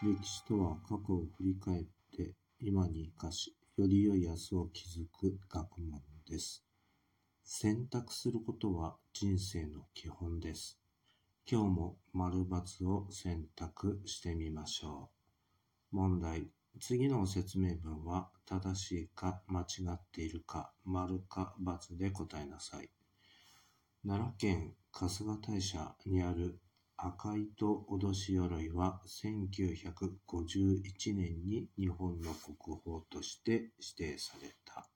歴史とは過去を振り返って今に生かし、より良い明日を築く学問です。選択することは人生の基本です。今日も丸×を選択してみましょう。問題。次の説明文は正しいか間違っているか丸か×で答えなさい。奈良県春日大社にある赤糸脅し鎧は1951年に日本の国宝として指定された。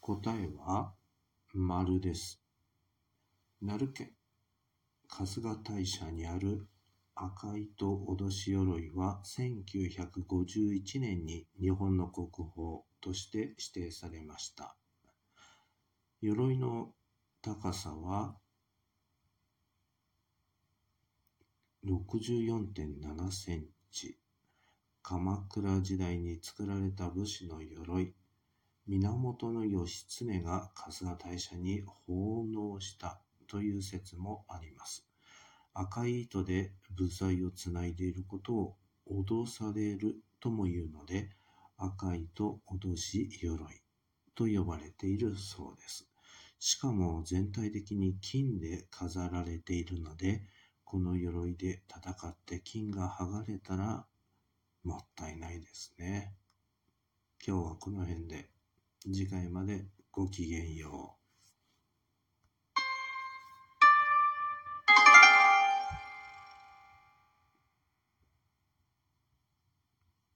答えは丸です。奈良県春日大社にある赤糸脅し鎧は1951年に日本の国宝として指定されました。鎧の高さは64.7センチ。鎌倉時代に作られた武士の鎧。源義経が春日大社に奉納したという説もあります。赤い糸で部材をつないでいることを脅されるとも言うので、赤いと脅し鎧と呼ばれているそうです。しかも全体的に金で飾られているので、この鎧で戦って金が剥がれたらもったいないですね。今日はこの辺で、次回までごきげんよう。